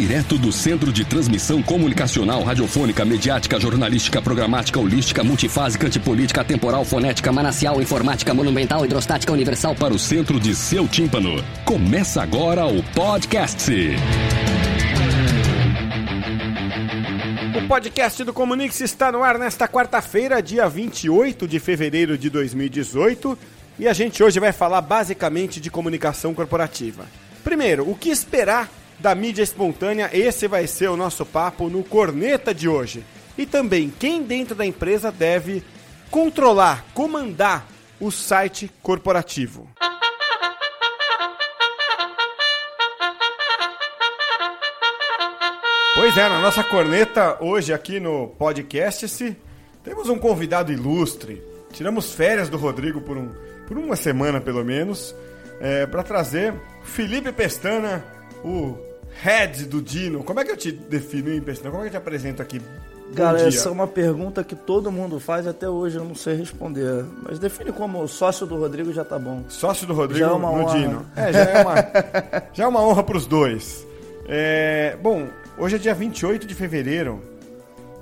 Direto do Centro de Transmissão Comunicacional, Radiofônica, Mediática, Jornalística, Programática, Holística, Multifásica, Antipolítica, Temporal, Fonética, Manacial, Informática, Monumental, Hidrostática, Universal para o centro de seu tímpano. Começa agora o podcast. O podcast do Comunix está no ar nesta quarta-feira, dia 28 de fevereiro de 2018, e a gente hoje vai falar basicamente de comunicação corporativa. Primeiro, o que esperar da mídia espontânea? Esse vai ser o nosso papo no Corneta de hoje. E também quem dentro da empresa deve controlar, comandar o site corporativo. Pois é, na nossa corneta hoje aqui no podcast se temos um convidado ilustre. Tiramos férias do Rodrigo por, um, por uma semana pelo menos, é, para trazer Felipe Pestana, o head do Dino. Como é que eu te defino, hein, Pestana? Como é que eu te apresento aqui? Bom Cara, dia. essa é uma pergunta que todo mundo faz até hoje, eu não sei responder. Mas define como sócio do Rodrigo já tá bom. Sócio do Rodrigo Já é uma no honra. Dino. É, já é uma, já é uma honra pros dois. É, bom, hoje é dia 28 de fevereiro.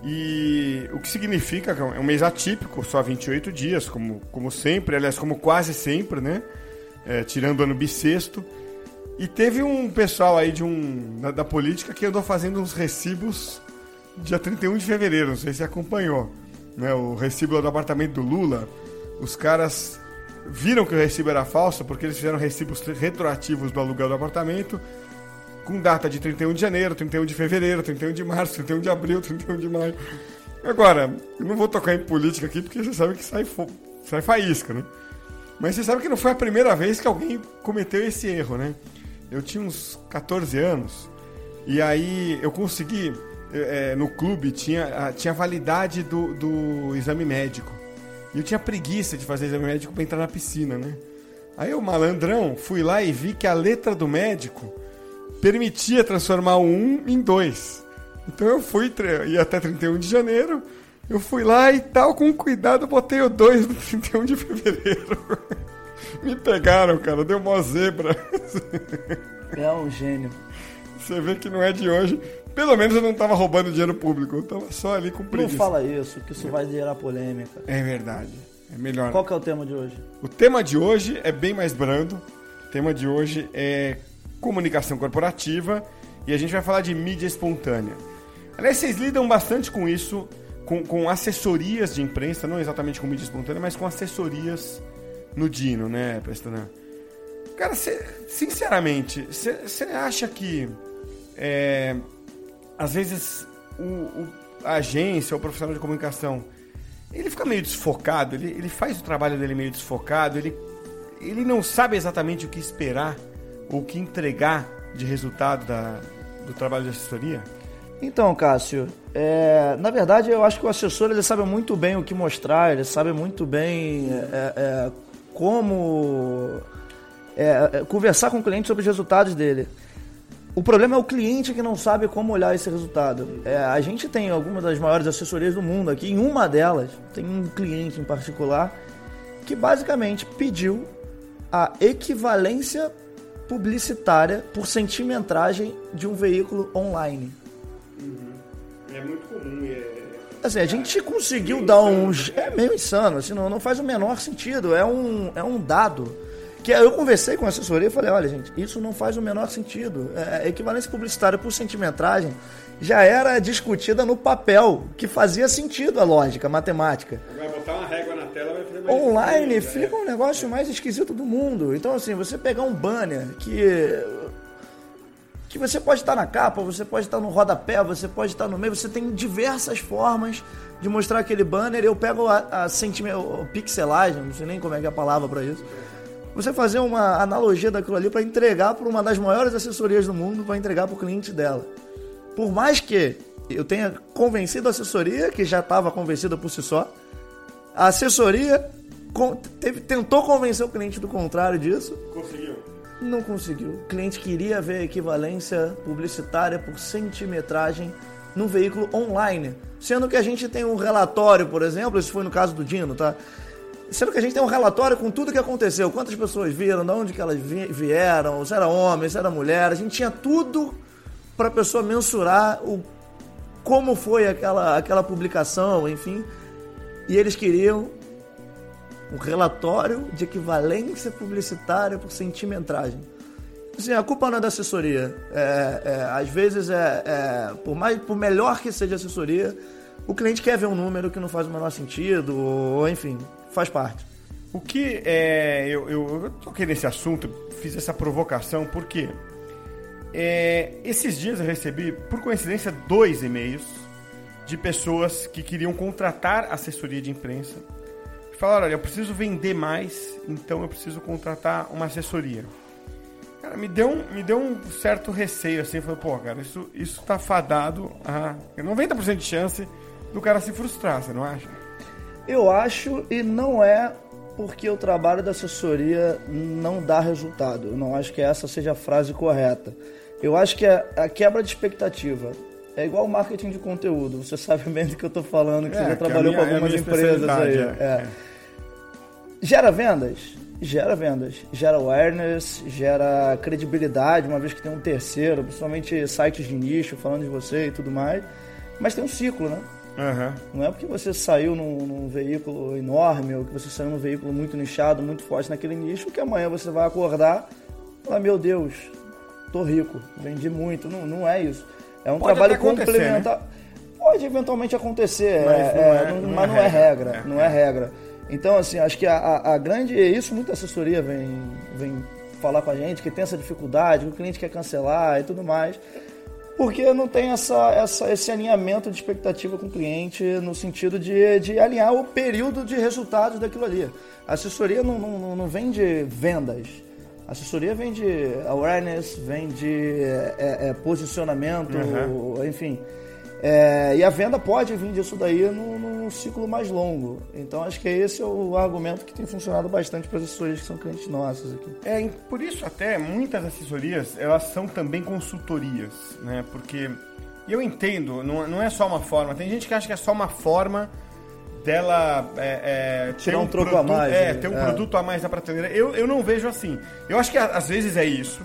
E o que significa que é um mês atípico, só 28 dias, como, como sempre, aliás, como quase sempre, né? É, tirando o ano bissexto. E teve um pessoal aí de um, da, da política que andou fazendo uns recibos dia 31 de fevereiro, não sei se acompanhou. Né? O recibo do apartamento do Lula, os caras viram que o recibo era falso porque eles fizeram recibos retroativos do aluguel do apartamento com data de 31 de janeiro, 31 de fevereiro, 31 de março, 31 de abril, 31 de maio. Agora, eu não vou tocar em política aqui porque você sabe que sai, sai faísca, né? Mas você sabe que não foi a primeira vez que alguém cometeu esse erro, né? Eu tinha uns 14 anos e aí eu consegui, eh, no clube tinha, tinha validade do, do exame médico. E eu tinha preguiça de fazer exame médico para entrar na piscina, né? Aí eu, malandrão, fui lá e vi que a letra do médico permitia transformar o 1 em 2. Então eu fui, ia até 31 de janeiro, eu fui lá e tal, com cuidado, botei o 2 no 31 de fevereiro. Me pegaram, cara, deu mó zebra. É um gênio. Você vê que não é de hoje. Pelo menos eu não tava roubando dinheiro público, eu tava só ali com Não preguiça. fala isso, que isso vai gerar polêmica. É verdade, é melhor. Qual que é o tema de hoje? O tema de hoje é bem mais brando. O tema de hoje é comunicação corporativa e a gente vai falar de mídia espontânea. Aliás, vocês lidam bastante com isso, com, com assessorias de imprensa, não exatamente com mídia espontânea, mas com assessorias no Dino, né, Pestana? Cara, cê- sinceramente, você acha que é, às vezes o, o- a agência ou o profissional de comunicação ele fica meio desfocado, ele, ele faz o trabalho dele meio desfocado, ele, ele não sabe exatamente o que esperar ou o que entregar de resultado da, do trabalho de assessoria? Então, Cássio, é, na verdade eu acho que o assessor ele sabe muito bem o que mostrar, ele sabe muito bem é, é, como é, é, conversar com o cliente sobre os resultados dele. O problema é o cliente que não sabe como olhar esse resultado. É, a gente tem algumas das maiores assessorias do mundo aqui. Em uma delas, tem um cliente em particular que basicamente pediu a equivalência publicitária por centimetragem de um veículo online. É muito comum. É... Assim, a gente conseguiu dar uns. É meio insano, assim, não, não faz o menor sentido. É um, é um dado. Que eu conversei com a assessoria e falei, olha, gente, isso não faz o menor sentido. É, a equivalência publicitária por centimetragem já era discutida no papel, que fazia sentido a lógica, a matemática. Vai botar uma régua na tela vai fazer mais Online sentido, fica um negócio mais esquisito do mundo. Então, assim, você pegar um banner que. Que você pode estar na capa, você pode estar no rodapé, você pode estar no meio, você tem diversas formas de mostrar aquele banner. Eu pego a, a pixelagem, não sei nem como é que é a palavra para isso. Você fazer uma analogia daquilo ali para entregar para uma das maiores assessorias do mundo, para entregar para o cliente dela. Por mais que eu tenha convencido a assessoria, que já estava convencida por si só, a assessoria tentou convencer o cliente do contrário disso. Conseguiu. Não conseguiu. O cliente queria ver equivalência publicitária por centimetragem num veículo online. Sendo que a gente tem um relatório, por exemplo, isso foi no caso do Dino, tá? Sendo que a gente tem um relatório com tudo que aconteceu, quantas pessoas viram, de onde que elas vieram, se era homem, se era mulher, a gente tinha tudo para a pessoa mensurar o como foi aquela, aquela publicação, enfim. E eles queriam um relatório de equivalência publicitária por centimetragem. Assim, a culpa não é da assessoria. É, é, às vezes, é, é, por, mais, por melhor que seja a assessoria, o cliente quer ver um número que não faz o menor sentido, ou enfim, faz parte. O que é. Eu, eu, eu toquei nesse assunto, fiz essa provocação, porque é, esses dias eu recebi, por coincidência, dois e-mails de pessoas que queriam contratar assessoria de imprensa. Falaram: olha, eu preciso vender mais, então eu preciso contratar uma assessoria. Cara, me deu um, me deu um certo receio assim. Falei, pô, cara, isso, isso tá fadado a 90% de chance do cara se frustrar, você não acha? Eu acho, e não é porque o trabalho da assessoria não dá resultado. Eu não acho que essa seja a frase correta. Eu acho que a, a quebra de expectativa é igual o marketing de conteúdo. Você sabe bem do que eu estou falando, que é, você já trabalhou minha, com algumas empresas aí. É. é. Gera vendas? Gera vendas. Gera awareness, gera credibilidade, uma vez que tem um terceiro, principalmente sites de nicho falando de você e tudo mais. Mas tem um ciclo, né? Uhum. Não é porque você saiu num, num, veículo enorme ou que você saiu num veículo muito nichado, muito forte naquele nicho, que amanhã você vai acordar e falar, meu Deus, tô rico, vendi muito. Não, não é isso. É um Pode trabalho complementar. Né? Pode eventualmente acontecer, mas, é, não, é, é, não, mas não, é, regra. É. Não é regra. Então, assim, acho que a, a, a grande. Isso muita assessoria vem, vem falar com a gente, que tem essa dificuldade, que o cliente quer cancelar e tudo mais porque não tem essa, essa, esse alinhamento de expectativa com o cliente no sentido de, de alinhar o período de resultados daquilo ali. A assessoria não, não, não vem de vendas. A assessoria vem de awareness, vem de é, é, posicionamento, uhum. enfim. É, e a venda pode vir disso daí num, num, ciclo mais longo. Então acho que esse é o argumento que tem funcionado bastante para as assessorias que são clientes nossos aqui. É, por isso até muitas assessorias elas são também consultorias, né? Porque eu entendo, não, não é só uma forma. Tem gente que acha que é só uma forma dela é, é, ter um, um troco produto, a mais. É, ter um é. produto a mais na prateleira. Eu, eu não vejo assim. Eu acho que às vezes é isso.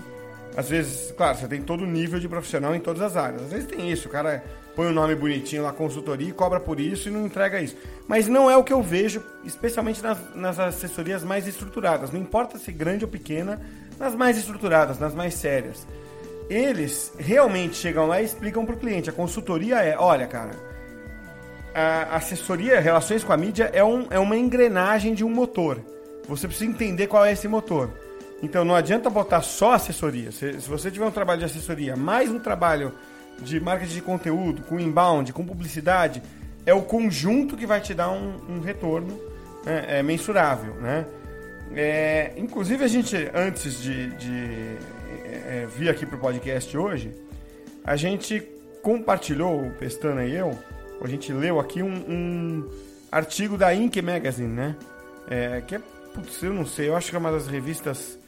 Às vezes, claro, você tem todo o nível de profissional em todas as áreas. Às vezes tem isso, o cara põe um nome bonitinho lá, consultoria, e cobra por isso e não entrega isso. Mas não é o que eu vejo, especialmente nas, nas assessorias mais estruturadas. Não importa se grande ou pequena, nas mais estruturadas, nas mais sérias. Eles realmente chegam lá e explicam para o cliente. A consultoria é, olha, cara, a assessoria, relações com a mídia é, um, é uma engrenagem de um motor. Você precisa entender qual é esse motor. Então não adianta botar só assessoria. Se, se você tiver um trabalho de assessoria, mais um trabalho de marketing de conteúdo, com inbound, com publicidade, é o conjunto que vai te dar um, um retorno né, é, mensurável, né? É, inclusive a gente, antes de, de é, é vir aqui para o podcast hoje, a gente compartilhou, o Pestana e eu, a gente leu aqui um, um artigo da Inc. Magazine, né? É, que é, putz, eu não sei, eu acho que é uma das revistas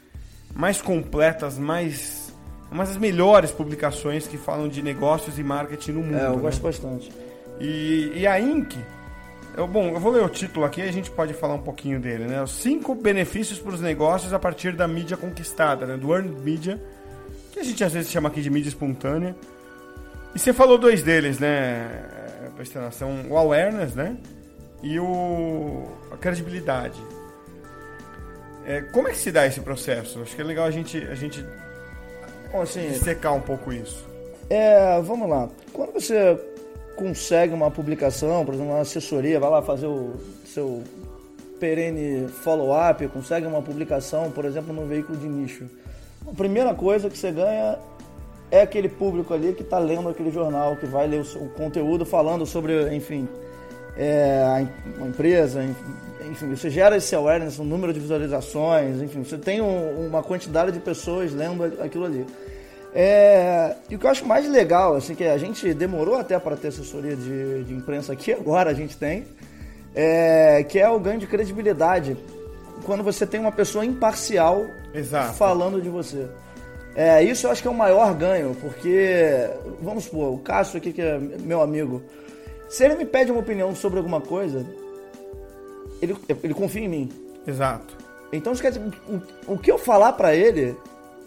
mais completas, mais uma das melhores publicações que falam de negócios e marketing no mundo. É, eu né? gosto bastante. E, e a Inc. Eu, bom, eu vou ler o título aqui e a gente pode falar um pouquinho dele, né? Os cinco benefícios para os negócios a partir da mídia conquistada, né? Do earned media, que a gente às vezes chama aqui de mídia espontânea. E você falou dois deles, né? São o awareness, né? E o a credibilidade. É, como é que se dá esse processo? Acho que é legal a gente, a gente assim, secar um pouco isso. É, vamos lá. Quando você consegue uma publicação, por exemplo, uma assessoria, vai lá fazer o seu perene follow-up, consegue uma publicação, por exemplo, num veículo de nicho. A primeira coisa que você ganha é aquele público ali que está lendo aquele jornal, que vai ler o, o conteúdo falando sobre, enfim, é, a, a, empresa, enfim, você gera esse awareness, um número de visualizações, enfim, você tem um, uma quantidade de pessoas lendo aquilo ali. É, e o que eu acho mais legal, assim, que a gente demorou até para ter assessoria de, de imprensa aqui, agora a gente tem, é, que é o ganho de credibilidade quando você tem uma pessoa imparcial Exato. falando de você. É, isso eu acho que é o maior ganho, porque, vamos supor, o Cássio aqui, que é meu amigo, se ele me pede uma opinião sobre alguma coisa, ele, ele confia em mim. Exato. Então, isso quer dizer, o, o que eu falar pra ele,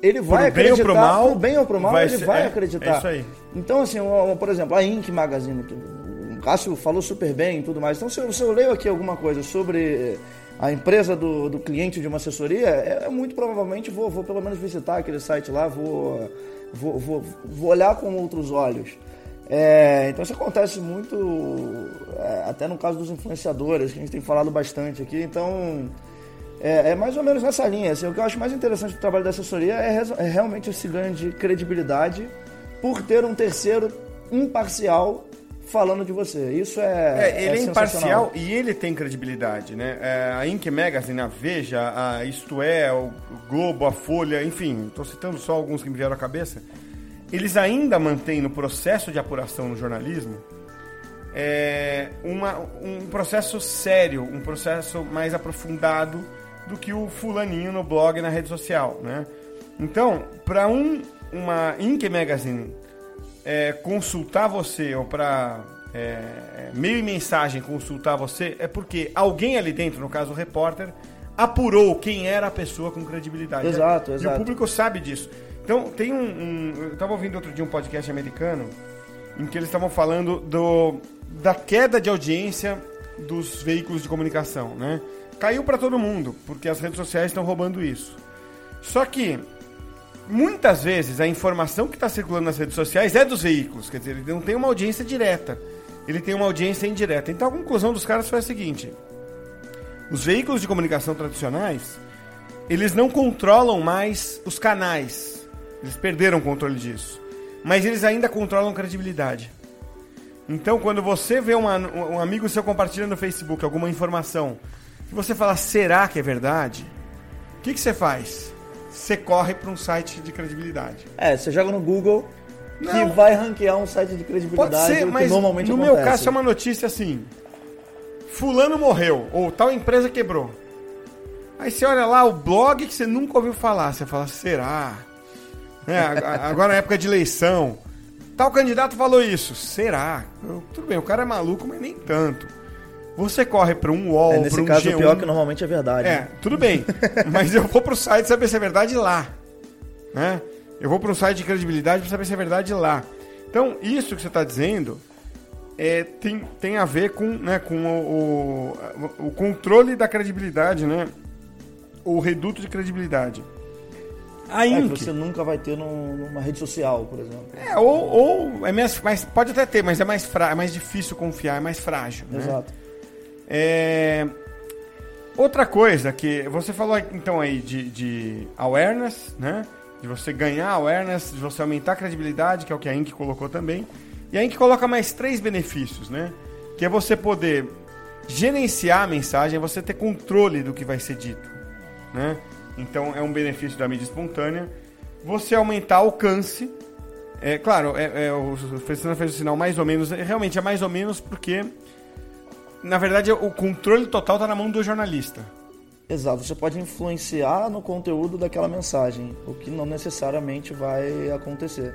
ele vai bem ou acreditar. pro mal, pro bem ou pro mal, vai ele ser- vai é, acreditar. é isso aí. Então, assim, por exemplo, a Inc. Magazine, que o Cássio falou super bem e tudo mais. Então, se eu, se eu leio aqui alguma coisa sobre a empresa do, do cliente de uma assessoria, é, é muito provavelmente vou, vou pelo menos visitar aquele site lá, vou, vou, vou, vou olhar com outros olhos. É, então isso acontece muito, é, até no caso dos influenciadores, que a gente tem falado bastante aqui. Então, é, é mais ou menos nessa linha. Assim, o que eu acho mais interessante do trabalho da assessoria é, é realmente esse ganho de credibilidade por ter um terceiro imparcial falando de você. Isso é. É, ele é, sensacional. imparcial e ele tem credibilidade, né? É, a Inc. Magazine, a Veja, a Isto É, o Globo, a Folha, enfim, estou citando só alguns que me vieram à cabeça. Eles ainda mantêm no processo de apuração no jornalismo é, uma- um processo sério, um processo mais aprofundado do que o fulaninho no blog na rede social, né? Então, para um, uma Inc. Magazine é, consultar você ou para meio e mensagem consultar você é porque alguém ali dentro, no caso o repórter, apurou quem era a pessoa com credibilidade. né? Exato, E exato. o público sabe disso. Então, tem um. um eu estava ouvindo outro dia um podcast americano em que eles estavam falando do, da queda de audiência dos veículos de comunicação, né? Caiu para todo mundo, porque as redes sociais estão roubando isso. Só que muitas vezes a informação que está circulando nas redes sociais é dos veículos, quer dizer, ele não tem uma audiência direta, ele tem uma audiência indireta. Então a conclusão dos caras foi a seguinte: os veículos de comunicação tradicionais, eles não controlam mais os canais, eles perderam o controle disso, mas eles ainda controlam credibilidade. Então, quando você vê uma- um amigo seu compartilhando no Facebook alguma informação, se você fala, será que é verdade? O que, que você faz? Você corre para um site de credibilidade. É, você joga no Google Não. que vai ranquear um site de credibilidade. Pode ser, mas normalmente no acontece. meu caso é uma notícia assim: Fulano morreu, ou tal empresa quebrou. Aí você olha lá o blog que você nunca ouviu falar, você fala, será? É, agora na época de eleição, tal candidato falou isso, será? Eu- tudo bem, o cara é maluco, mas nem tanto. Você corre para um UOL, É, para nesse um caso, G1, o pior é que normalmente é verdade. é, tudo bem. Mas eu vou pro site saber se é verdade lá. Né? Eu vou para um site de credibilidade para saber se é verdade lá. Então, isso que você está dizendo é, tem, tem a ver com, né, com o, o, o controle da credibilidade, né? O reduto de credibilidade. A É, que Inc. você nunca vai ter num- numa rede social, por exemplo. É, ou, ou é mais, mais, pode até ter, mas é mais, fra, é mais difícil confiar, é mais frágil. né? Exato. É, Outra coisa que você falou então aí de, de awareness, né? De você ganhar awareness, de você aumentar a credibilidade, que é o que a Inc colocou também. E a Inc coloca mais três benefícios, né? Que é você poder gerenciar a mensagem, é você ter controle do que vai ser dito, né? Então é um benefício da mídia espontânea. Você aumentar alcance. É claro, é, é, o Fernando fez o sinal mais ou menos. é, Realmente é mais ou menos porque na verdade, o controle total está na mão do jornalista. Exato, você pode influenciar no conteúdo daquela mensagem, o que não necessariamente vai acontecer.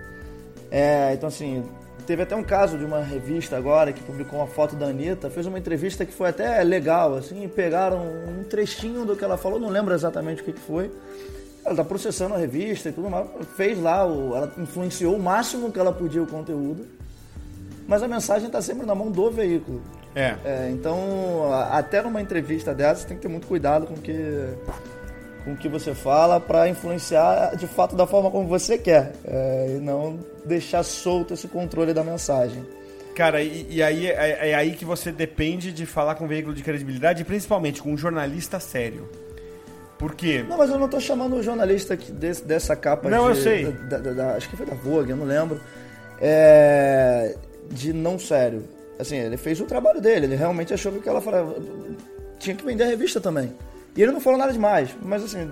É, então assim, teve até um caso de uma revista agora que publicou uma foto da Anitta, fez uma entrevista que foi até legal, assim, pegaram um trechinho do que ela falou, não lembro exatamente o que que foi. Ela tá processando a revista e tudo mais, fez lá, o- ela influenciou o máximo que ela podia o conteúdo, mas a mensagem está sempre na mão do veículo. É. É, então, até numa entrevista dessa, você tem que ter muito cuidado com o que, com o que você fala para influenciar de fato da forma como você quer. É, e não deixar solto esse controle da mensagem. Cara, e, e aí é, é aí que você depende de falar com um veículo de credibilidade, principalmente com um jornalista sério. Porque. Não, mas eu não tô chamando o jornalista desse- dessa capa Não, de- eu sei. da- da- da- acho que foi da Vogue, eu não lembro. É, de não sério. Assim, ele fez o trabalho dele, ele realmente achou que ela. Tinha que vender a revista também. E ele não falou nada demais, mas assim,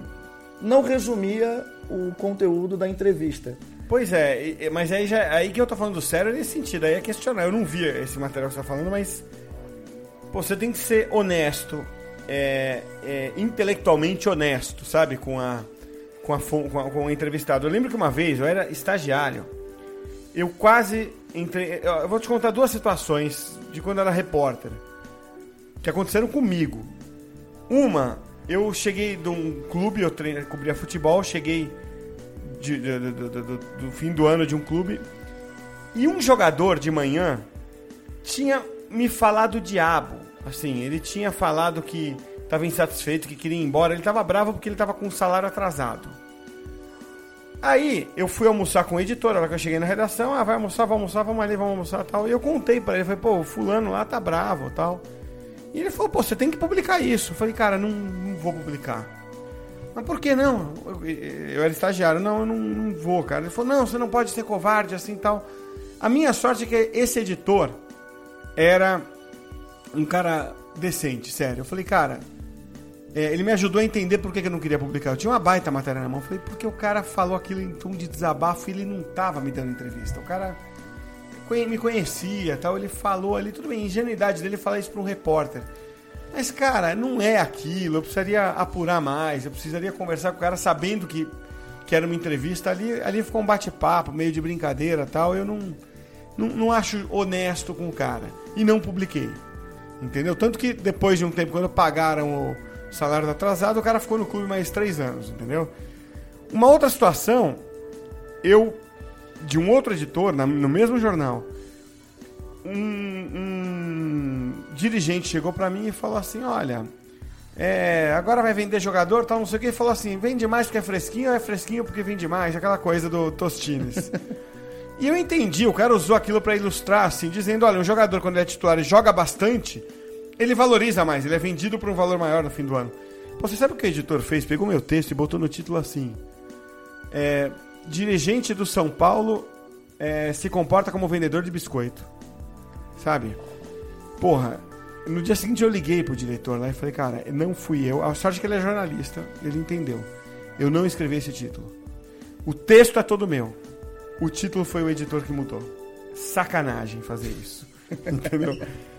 não resumia o conteúdo da entrevista. Pois é, mas aí, já, aí que eu tô falando sério nesse sentido, aí é questionar. Eu não via esse material que você tá falando, mas. Pô, você tem que ser honesto é, é, intelectualmente honesto, sabe? Com a, com, a, com, a, com o entrevistado. Eu lembro que uma vez eu era estagiário, eu quase entrei. Eu vou te contar duas situações de quando eu era repórter que aconteceram comigo. Uma, eu cheguei de um clube, eu treino, cobria futebol, cheguei de, de, de, do fim do ano de um clube e um jogador de manhã tinha me falado o diabo. Assim, ele tinha falado que estava insatisfeito, que queria ir embora. Ele estava bravo porque ele estava com o salário atrasado. Aí eu fui almoçar com o editor, a hora que eu cheguei na redação, ah, vai almoçar, vai almoçar, vamos ali, vamos almoçar tal. E eu contei para ele, falei, pô, o fulano lá tá bravo tal. E ele falou, pô, você tem que publicar isso. Eu falei, cara, não, não vou publicar. Mas por que não? Eu, eu era estagiário, não, eu não, não, vou, cara. Ele falou, não, você não pode ser covarde assim tal. A minha sorte é que esse editor era um cara decente, sério. Eu falei, cara, é, ele me ajudou a entender por que, que eu não queria publicar. Eu tinha uma baita matéria na mão. Eu falei, porque o cara falou aquilo em tom de desabafo e ele não tava me dando entrevista. O cara me conhecia tal. Ele falou ali, tudo bem, ingenuidade dele falar isso para um repórter. Mas, cara, não é aquilo. Eu precisaria apurar mais. Eu precisaria conversar com o cara sabendo que, que era uma entrevista. Ali, ali ficou um bate-papo, meio de brincadeira tal. Eu não, não, não acho honesto com o cara. E não publiquei. Entendeu? Tanto que depois de um tempo, quando pagaram o salário atrasado, o cara ficou no clube mais três anos, entendeu? Uma outra situação, eu, de um outro editor, na, no mesmo jornal, um, um dirigente chegou para mim e falou assim: Olha, é, agora vai vender jogador, tal, não sei o que. E falou assim: vende mais porque é fresquinho ou é fresquinho porque vende mais? Aquela coisa do Tostines. e eu entendi, o cara usou aquilo para ilustrar, assim, dizendo: olha, um jogador, quando ele é titular e joga bastante, ele valoriza mais, ele é vendido por um valor maior no fim do ano. Pô, você sabe o que o editor fez? Pegou meu texto e botou no título assim: é, Dirigente do São Paulo é, se comporta como vendedor de biscoito. Sabe? Porra, no dia seguinte eu liguei pro diretor lá e falei, cara, não fui eu. A sorte é que ele é jornalista, ele entendeu. Eu não escrevi esse título. O texto é todo meu. O título foi o editor que mudou. Sacanagem fazer isso. Entendeu?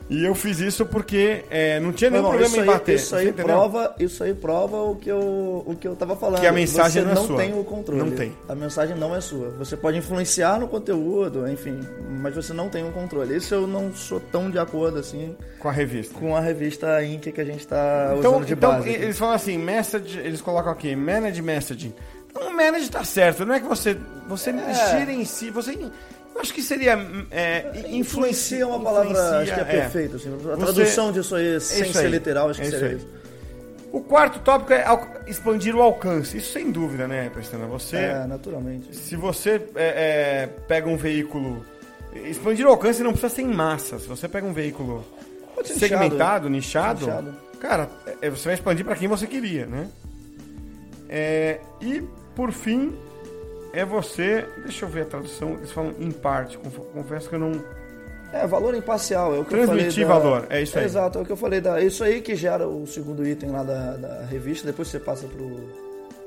E eu fiz isso porque é, não tinha nenhum não, problema em bater. Isso aí, prova, isso aí prova o que eu, o que eu tava falando. Que a mensagem você não, não é sua. tem o controle. Não tem. A mensagem não é sua. Você pode influenciar no conteúdo, enfim, mas você não tem o controle. Isso eu não sou tão de acordo assim. Com a revista. Com a revista Inc que a gente está então, usando de então, base. Eles falam assim, message, eles colocam aqui, manage messaging. Então, o manage tá certo, não é que você, você é. em si, você Acho que seria. É, influencia é uma palavra acho que é, é. perfeita. Assim, a tradução disso aí, sem isso ser aí, literal, acho que é seria isso. O quarto tópico é expandir o alcance. Isso sem dúvida, né, Prestana? Você. É, naturalmente. Se você é, é, pega um veículo. Expandir o alcance não precisa ser em massa. Se você pega um veículo segmentado, nichado, nichado, cara, é, você vai expandir para quem você queria, né? e, por fim, é você. Deixa eu ver a tradução. Eles falam em parte. Confesso que eu não. É, valor imparcial. É o que Transmitir eu falei da... valor, é isso aí. exato, é o que eu falei. Da... Isso aí que gera o segundo item lá da, da revista. Depois você passa pro,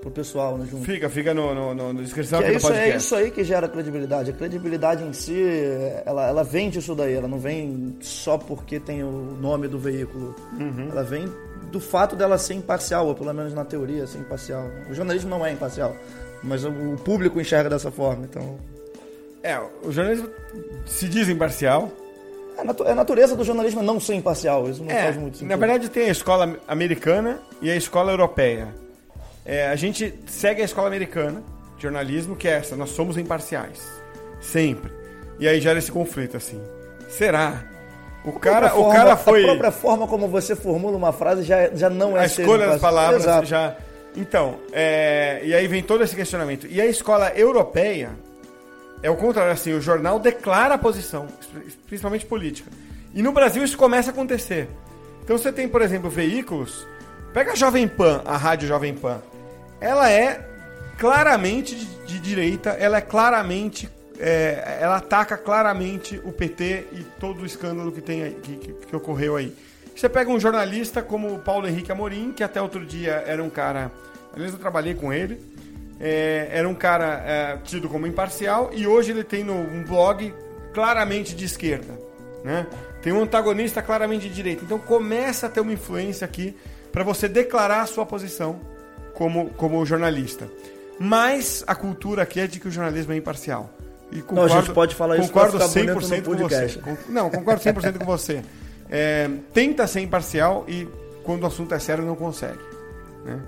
pro pessoal, né, junto. Fica, fica no, no, no, na descrição é isso, É isso aí que gera credibilidade. A credibilidade em si, ela, ela vem disso daí. Ela não vem só porque tem o nome do veículo. Uhum. Ela vem do fato dela ser imparcial, ou pelo menos na teoria ser imparcial. O jornalismo não é imparcial. Mas o público enxerga dessa forma, então. É, o jornalismo se diz imparcial. É a natureza do jornalismo é não ser imparcial, isso não é, faz muito sentido. Na verdade, tem a escola americana e a escola europeia. É, a gente segue a escola americana de jornalismo, que é essa, nós somos imparciais. Sempre. E aí gera esse conflito, assim. Será? O cara, forma, o cara foi. A própria forma como você formula uma frase já, já não é A escolha das palavras Exato. já então, é, e aí vem todo esse questionamento. E a escola europeia é o contrário, assim, o jornal declara a posição, principalmente política. E no Brasil isso começa a acontecer. Então você tem, por exemplo, veículos. Pega a Jovem Pan, a rádio Jovem Pan. Ela é claramente de, de direita, ela é claramente. É, ela ataca claramente o PT e todo o escândalo que, tem aí, que, que, que ocorreu aí. Você pega um jornalista como o Paulo Henrique Amorim, que até outro dia era um cara Aliás, eu trabalhei com ele. É, era um cara é, tido como imparcial e hoje ele tem no, um blog claramente de esquerda. Né? Tem um antagonista claramente de direita. Então começa a ter uma influência aqui para você declarar a sua posição como, como jornalista. Mas a cultura aqui é de que o jornalismo é imparcial. E concordo, não, a gente pode falar isso concordo 100% com você. Não, concordo 100% com você. É, tenta ser imparcial e quando o assunto é sério não consegue. Né?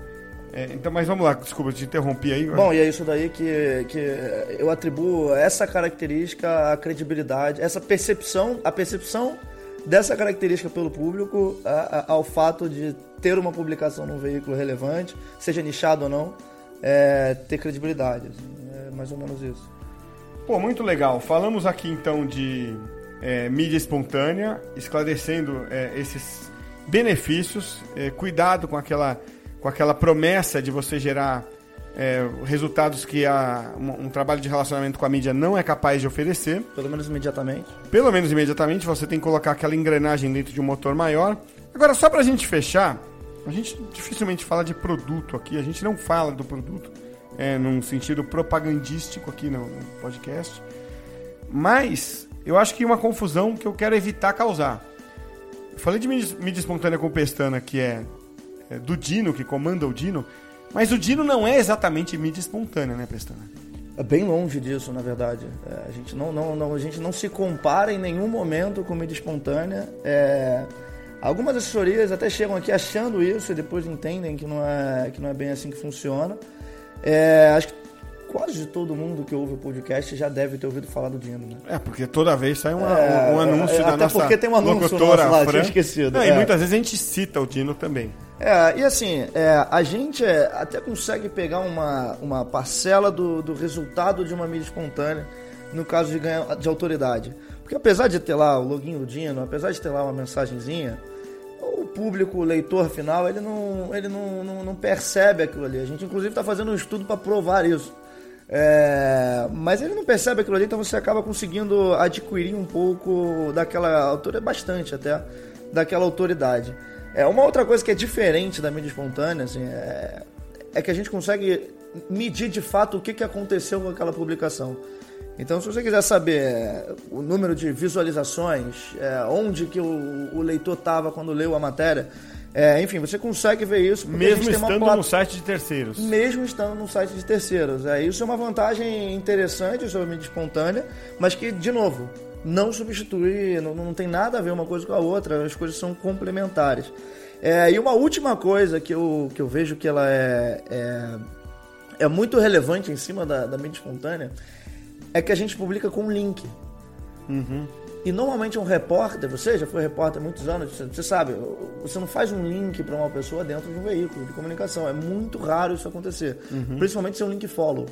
É, então, mas vamos lá, desculpa, te interrompi aí. Bom, e é isso daí que, que eu atribuo essa característica à credibilidade, essa percepção, a percepção dessa característica pelo público a, a, ao fato de ter uma publicação num veículo relevante, seja nichado ou não, é, ter credibilidade. Assim, é mais ou menos isso. Pô, muito legal. Falamos aqui então de é, mídia espontânea, esclarecendo é, esses benefícios, é, cuidado com aquela, com aquela promessa de você gerar é, resultados que a, um, um, trabalho de relacionamento com a mídia não é capaz de oferecer. Pelo menos imediatamente. Pelo menos imediatamente, você tem que colocar aquela engrenagem dentro de um motor maior. Agora, só para a gente fechar, a gente dificilmente fala de produto aqui, a gente não fala do produto é, num sentido propagandístico aqui no, no podcast. Mas eu acho que uma confusão que eu quero evitar causar. Eu falei de mídia, espontânea com o Pestana, que é, é, do Dino, que comanda o Dino, mas o Dino não é exatamente mídia espontânea, né, Pestana? É bem longe disso, na verdade. É, a, gente não, não, não, a gente não se compara em nenhum momento com mídia espontânea. É, algumas assessorias até chegam aqui achando isso e depois entendem que não é, que não é bem assim que funciona. É, acho que quase todo mundo que ouve o podcast já deve ter ouvido falar do Dino, né? É, porque toda vez sai uma, é, um anúncio é, da até nossa porque tem um anúncio locutora nosso lá, Fran. esquecido. Não, é. E muitas vezes a gente cita o Dino também. É, e assim, é, a gente é, até consegue pegar uma, uma parcela do, do resultado de uma mídia espontânea no caso de ganhar de autoridade. Porque apesar de ter lá o login do Dino, apesar de ter lá uma mensagenzinha, o público, o leitor final, ele não, ele não, não, não percebe aquilo ali. A gente, inclusive, está fazendo um estudo para provar isso. É, mas ele não percebe aquilo ali, então você acaba conseguindo adquirir um pouco daquela autoridade, bastante até, daquela autoridade. É, uma outra coisa que é diferente da mídia espontânea, assim, é, é que a gente consegue medir de fato o que, que aconteceu com aquela publicação. Então, se você quiser saber é, o número de visualizações, é, onde que o, o leitor estava quando leu a matéria, é, enfim, você consegue ver isso. Mesmo estando no site de terceiros. Mesmo estando no site de terceiros. É, isso é uma vantagem interessante sobre a mídia espontânea, mas que, de novo, não substitui, não, não tem nada a ver uma coisa com a outra, as coisas são complementares. É, e uma última coisa que eu, que eu vejo que ela é, é, é muito relevante em cima da, da mídia espontânea é que a gente publica com link. Uhum. E normalmente um repórter, você já foi repórter há muitos anos, você sabe, você não faz um link para uma pessoa dentro de um veículo de comunicação. É muito raro isso acontecer. Uhum. Principalmente se é um link follow.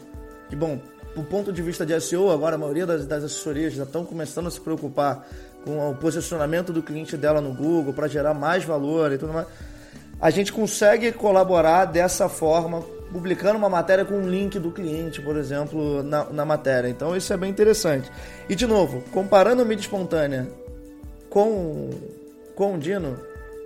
Que bom, do ponto de vista de SEO, agora a maioria das, das assessorias já estão começando a se preocupar com o posicionamento do cliente dela no Google para gerar mais valor e tudo mais. A gente consegue colaborar dessa forma publicando uma matéria com um link do cliente, por exemplo, na, na matéria. Então isso é bem interessante. E de novo, comparando a mídia espontânea com, com o Dino,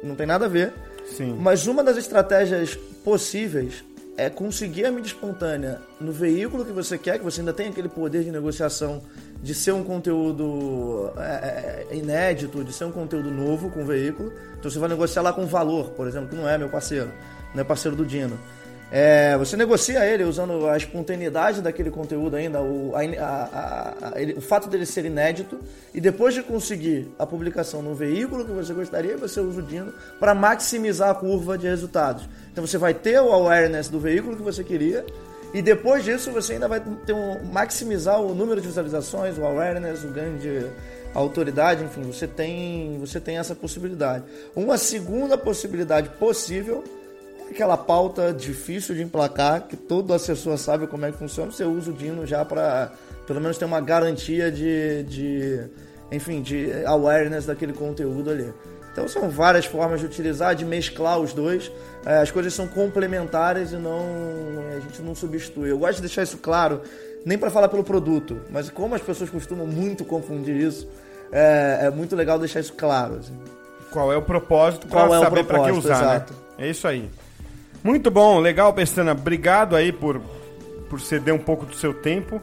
não tem nada a ver. Sim. Mas uma das estratégias possíveis é conseguir a mídia espontânea no veículo que você quer, que você ainda tem aquele poder de negociação de ser um conteúdo é, é inédito, de ser um conteúdo novo com o veículo. Então você vai negociar lá com valor, por exemplo, que não é meu parceiro, não é parceiro do Dino. É, você negocia ele usando a espontaneidade daquele conteúdo ainda, o, a, a, a, ele, o fato dele ser inédito, e depois de conseguir a publicação no veículo que você gostaria, você usa o Dino para maximizar a curva de resultados. Então você vai ter o awareness do veículo que você queria, e depois disso você ainda vai ter um, maximizar o número de visualizações, o awareness, o ganho de autoridade, enfim, você tem, você tem essa possibilidade. Uma segunda possibilidade possível aquela pauta difícil de emplacar, que todo assessor sabe como é que funciona, você usa o Dino já para pelo menos ter uma garantia de, de, enfim, de awareness daquele conteúdo ali. Então são várias formas de utilizar, de mesclar os dois. É, as coisas são complementares e não a gente não substitui. Eu gosto de deixar isso claro, nem para falar pelo produto, mas como as pessoas costumam muito confundir isso, é, é muito legal deixar isso claro. Assim. Qual é o propósito para é saber para que usar, né? exato. né? É isso aí. Muito bom, legal, Pestana. Obrigado aí por, por ceder um pouco do seu tempo,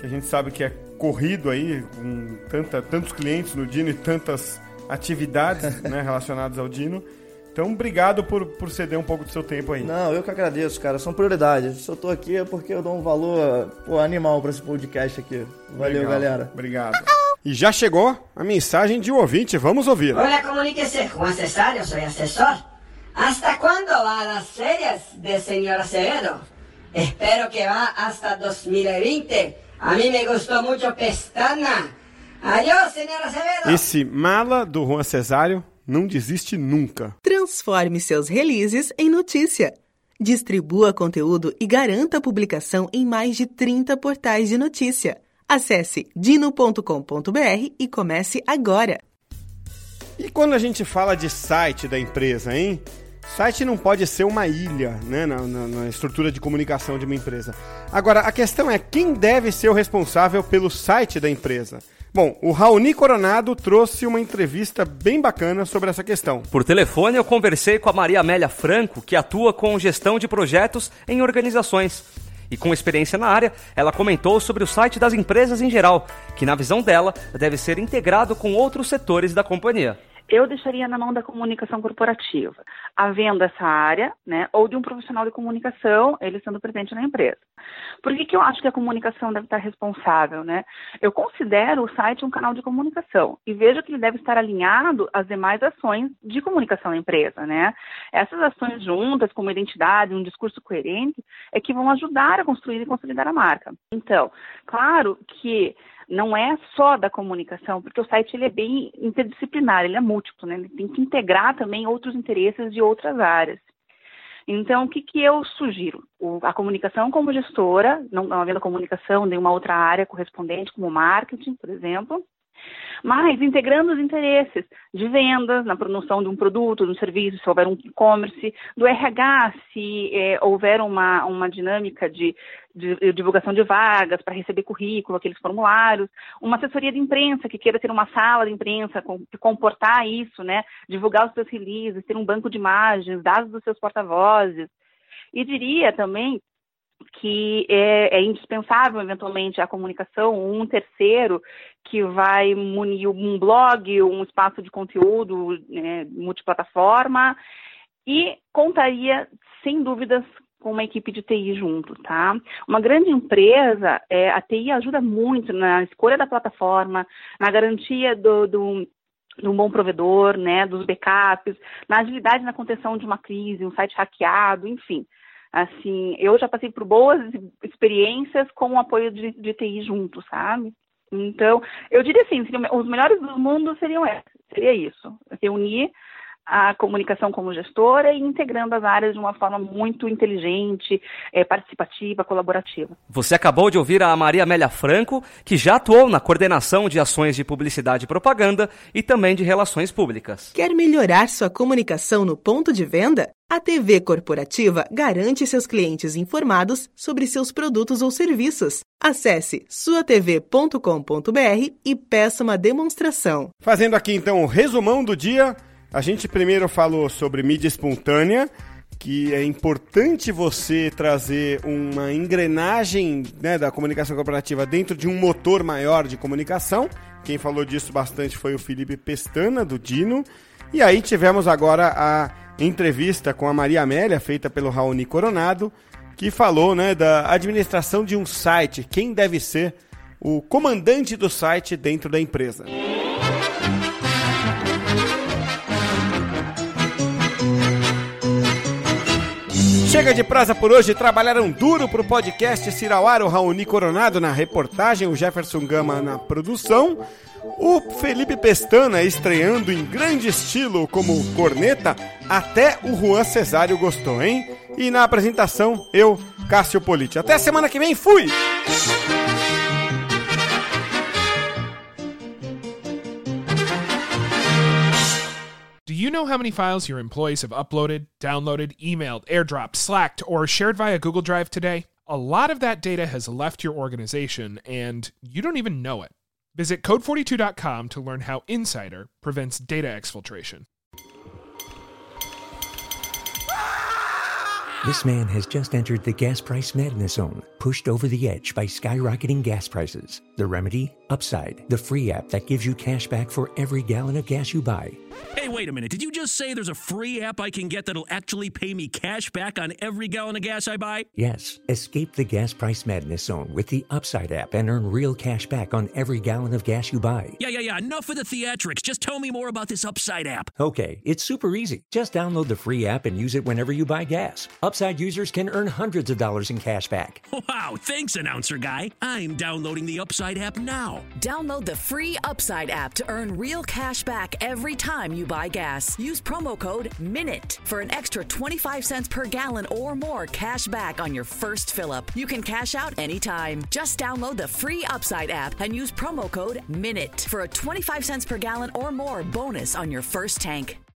que a gente sabe que é corrido aí, com tanta, tantos clientes no Dino e tantas atividades né, relacionadas ao Dino. Então, obrigado por, por ceder um pouco do seu tempo aí. Não, eu que agradeço, cara. São prioridades. Se eu tô aqui é porque eu dou um valor pô, animal pra esse podcast aqui. Valeu, Legal. galera. Obrigado. E já chegou a mensagem de um ouvinte, vamos ouvir. Hola, comuníquese, Juan Cesario, soy asesor. ¿Hasta cuándo va las ferias de señor Acevedo? Espero que va hasta 2020. A mí me gustó mucho Pestana. Adiós, señor Acevedo. Esse mala do Juan Cesário não desiste nunca. Transforme seus releases em notícia. Distribua conteúdo e garanta a publicação em mais de 30 portais de notícia. Acesse dino.com.br e comece agora. E quando a gente fala de site da empresa, hein? Site não pode ser uma ilha, né, na, na- na estrutura de comunicação de uma empresa. Agora, a questão é quem deve ser o responsável pelo site da empresa. Bom, o Raoni Coronado trouxe uma entrevista bem bacana sobre essa questão. Por telefone, eu conversei com a Maria Amélia Franco, que atua com gestão de projetos em organizações. E com experiência na área, ela comentou sobre o site das empresas em geral, que na visão dela deve ser integrado com outros setores da companhia. Eu deixaria na mão da comunicação corporativa, havendo essa área, né, ou de um profissional de comunicação, ele sendo presente na empresa. Por que, que eu acho que a comunicação deve estar responsável, né? Eu considero o site um canal de comunicação e vejo que ele deve estar alinhado às demais ações de comunicação da empresa, né? Essas ações juntas, como identidade, um discurso coerente, é que vão ajudar a construir e consolidar a marca. Então, claro que não é só da comunicação, porque o site ele é bem interdisciplinar, ele é múltiplo, né? Ele tem que integrar também outros interesses de outras áreas. Então, o que, que eu sugiro? O- a comunicação como gestora, não, não havendo comunicação de uma outra área correspondente, como marketing, por exemplo, mas integrando os interesses de vendas, na promoção de um produto, de um serviço, se houver um e-commerce, do RH, se eh, houver uma, uma dinâmica de, de divulgação de vagas para receber currículo, aqueles formulários, uma assessoria de imprensa que queira ter uma sala de imprensa, com, que comportar isso, né, divulgar os seus releases, ter um banco de imagens, dados dos seus porta-vozes. E diria também que é, é indispensável, eventualmente, a comunicação, um terceiro que vai munir um blog, um espaço de conteúdo né, multiplataforma e contaria, sem dúvidas, com uma equipe de TI junto, tá? Uma grande empresa, é, a TI ajuda muito na escolha da plataforma, na garantia do, do de um bom provedor, né, dos backups, na agilidade na contenção de uma crise, um site hackeado, enfim. Assim, eu já passei por boas experiências com o apoio de, de TI junto, sabe? Então, eu diria assim, os melhores do mundo seriam esses, seria isso, reunir a comunicação como gestora e integrando as áreas de uma forma muito inteligente, eh, participativa, colaborativa. Você acabou de ouvir a Maria Amélia Franco, que já atuou na coordenação de ações de publicidade e propaganda e também de relações públicas. Quer melhorar sua comunicação no ponto de venda? A TV Corporativa garante seus clientes informados sobre seus produtos ou serviços. Acesse suatv.com.br e peça uma demonstração. Fazendo aqui então o resumão do dia, a gente primeiro falou sobre mídia espontânea, que é importante você trazer uma engrenagem né, da comunicação corporativa dentro de um motor maior de comunicação. Quem falou disso bastante foi o Felipe Pestana, do Dino. E aí tivemos agora a entrevista com a Maria Amélia, feita pelo Raoni Coronado, que falou né, da administração de um site, quem deve ser o comandante do site dentro da empresa. Chega de prosa por hoje, trabalharam duro pro podcast Cirauar, o Raoni Coronado na reportagem, o Jefferson Gama na produção, o Felipe Pestana estreando em grande estilo como corneta, até o Juan Cesário gostou, hein? E na apresentação, eu, Cássio Politi. Até semana que vem, fui! You know how many files your employees have uploaded, downloaded, emailed, airdropped, slacked, or shared via Google Drive today? A lot of that data has left your organization and you don't even know it. Visit code42.com to learn how Insider prevents data exfiltration. This man has just entered the gas price madness zone, pushed over the edge by skyrocketing gas prices. The remedy? Upside, the free app that gives you cash back for every gallon of gas you buy. Hey, wait a minute. Did you just say there's a free app I can get that'll actually pay me cash back on every gallon of gas I buy? Yes, escape the gas price madness zone with the Upside app and earn real cash back on every gallon of gas you buy. Yeah, yeah, yeah. Enough of the theatrics. Just tell me more about this Upside app. Okay, it's super easy. Just download the free app and use it whenever you buy gas. Upside users can earn hundreds of dollars in cash back. Wow, thanks, announcer guy. I'm downloading the Upside app now. Download the free Upside app to earn real cash back every time you buy gas. Use promo code MINUTE for an extra 25 cents per gallon or more cash back on your first fill up. You can cash out anytime. Just download the free Upside app and use promo code MINUTE for a 25 cents per gallon or more bonus on your first tank.